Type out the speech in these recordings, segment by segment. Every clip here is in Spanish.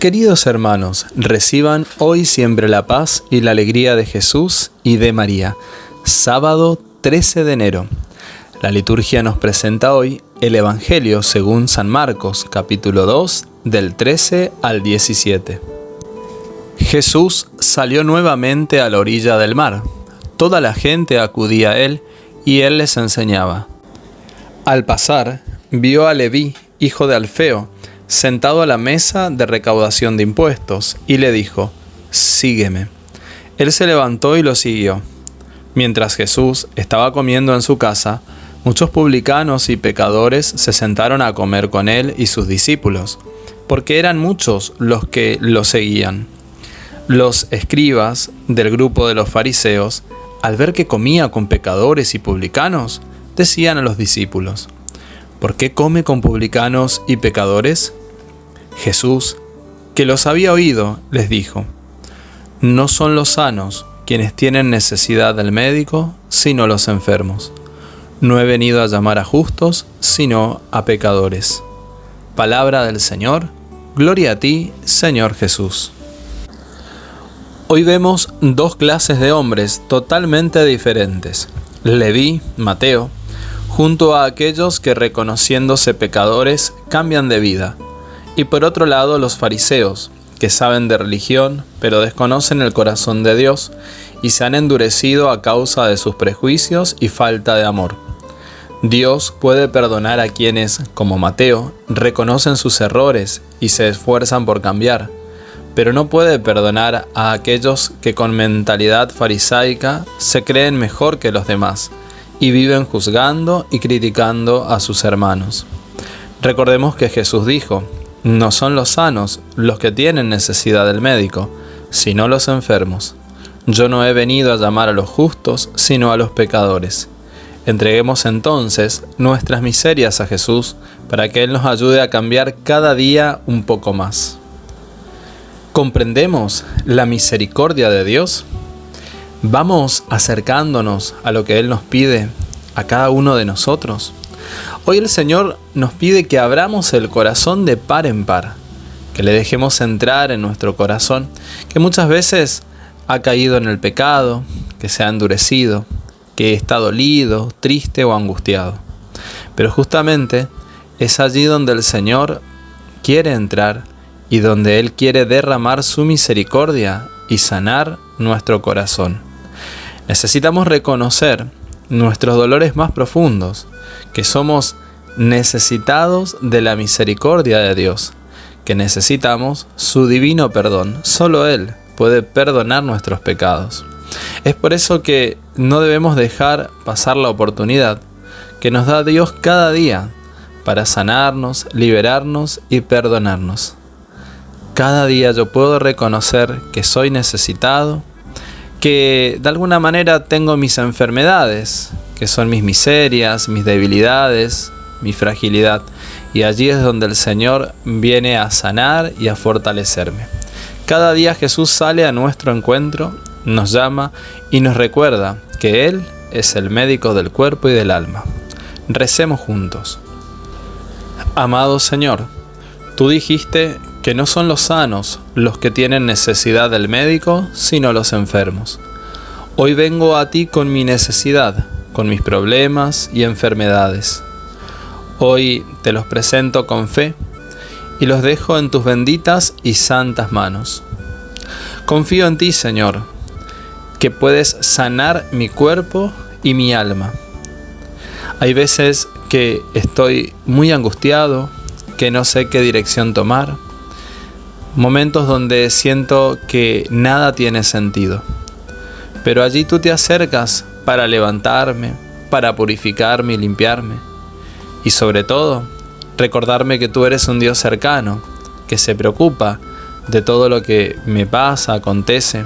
Queridos hermanos, reciban hoy siempre la paz y la alegría de Jesús y de María. Sábado 13 de enero. La liturgia nos presenta hoy el Evangelio según San Marcos, capítulo 2, del 13 al 17. Jesús salió nuevamente a la orilla del mar. Toda la gente acudía a él y él les enseñaba. Al pasar, vio a Leví, hijo de Alfeo, sentado a la mesa de recaudación de impuestos, y le dijo, Sígueme. Él se levantó y lo siguió. Mientras Jesús estaba comiendo en su casa, muchos publicanos y pecadores se sentaron a comer con él y sus discípulos, porque eran muchos los que lo seguían. Los escribas del grupo de los fariseos, al ver que comía con pecadores y publicanos, decían a los discípulos, ¿por qué come con publicanos y pecadores? Jesús, que los había oído, les dijo, No son los sanos quienes tienen necesidad del médico, sino los enfermos. No he venido a llamar a justos, sino a pecadores. Palabra del Señor, gloria a ti, Señor Jesús. Hoy vemos dos clases de hombres totalmente diferentes. Leví, Mateo, junto a aquellos que reconociéndose pecadores cambian de vida y por otro lado los fariseos, que saben de religión, pero desconocen el corazón de Dios y se han endurecido a causa de sus prejuicios y falta de amor. Dios puede perdonar a quienes, como Mateo, reconocen sus errores y se esfuerzan por cambiar, pero no puede perdonar a aquellos que con mentalidad farisaica se creen mejor que los demás y viven juzgando y criticando a sus hermanos. Recordemos que Jesús dijo, no son los sanos los que tienen necesidad del médico, sino los enfermos. Yo no he venido a llamar a los justos, sino a los pecadores. Entreguemos entonces nuestras miserias a Jesús para que Él nos ayude a cambiar cada día un poco más. ¿Comprendemos la misericordia de Dios? ¿Vamos acercándonos a lo que Él nos pide a cada uno de nosotros? Hoy el Señor nos pide que abramos el corazón de par en par, que le dejemos entrar en nuestro corazón, que muchas veces ha caído en el pecado, que se ha endurecido, que está dolido, triste o angustiado. Pero justamente es allí donde el Señor quiere entrar y donde Él quiere derramar su misericordia y sanar nuestro corazón. Necesitamos reconocer nuestros dolores más profundos, que somos necesitados de la misericordia de Dios, que necesitamos su divino perdón. Solo Él puede perdonar nuestros pecados. Es por eso que no debemos dejar pasar la oportunidad que nos da Dios cada día para sanarnos, liberarnos y perdonarnos. Cada día yo puedo reconocer que soy necesitado, que de alguna manera tengo mis enfermedades, que son mis miserias, mis debilidades, mi fragilidad. Y allí es donde el Señor viene a sanar y a fortalecerme. Cada día Jesús sale a nuestro encuentro, nos llama y nos recuerda que Él es el médico del cuerpo y del alma. Recemos juntos. Amado Señor, tú dijiste que no son los sanos los que tienen necesidad del médico, sino los enfermos. Hoy vengo a ti con mi necesidad con mis problemas y enfermedades. Hoy te los presento con fe y los dejo en tus benditas y santas manos. Confío en ti, Señor, que puedes sanar mi cuerpo y mi alma. Hay veces que estoy muy angustiado, que no sé qué dirección tomar, momentos donde siento que nada tiene sentido. Pero allí tú te acercas para levantarme, para purificarme y limpiarme. Y sobre todo, recordarme que tú eres un Dios cercano, que se preocupa de todo lo que me pasa, acontece,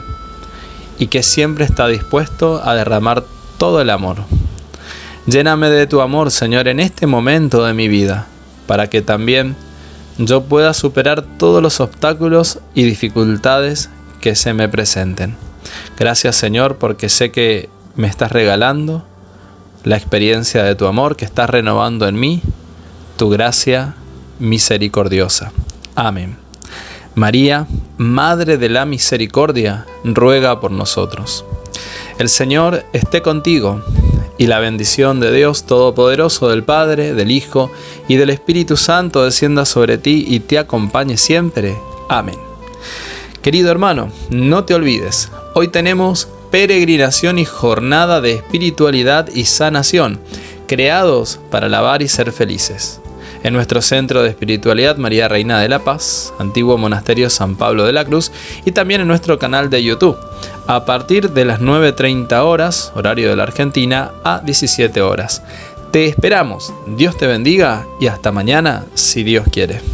y que siempre está dispuesto a derramar todo el amor. Lléname de tu amor, Señor, en este momento de mi vida, para que también yo pueda superar todos los obstáculos y dificultades que se me presenten. Gracias, Señor, porque sé que me estás regalando la experiencia de tu amor que estás renovando en mí, tu gracia misericordiosa. Amén. María, Madre de la Misericordia, ruega por nosotros. El Señor esté contigo, y la bendición de Dios Todopoderoso, del Padre, del Hijo y del Espíritu Santo descienda sobre ti y te acompañe siempre. Amén. Querido hermano, no te olvides, hoy tenemos peregrinación y jornada de espiritualidad y sanación, creados para alabar y ser felices en nuestro centro de espiritualidad María Reina de la Paz, antiguo monasterio San Pablo de la Cruz, y también en nuestro canal de YouTube, a partir de las 9.30 horas, horario de la Argentina, a 17 horas. Te esperamos, Dios te bendiga y hasta mañana si Dios quiere.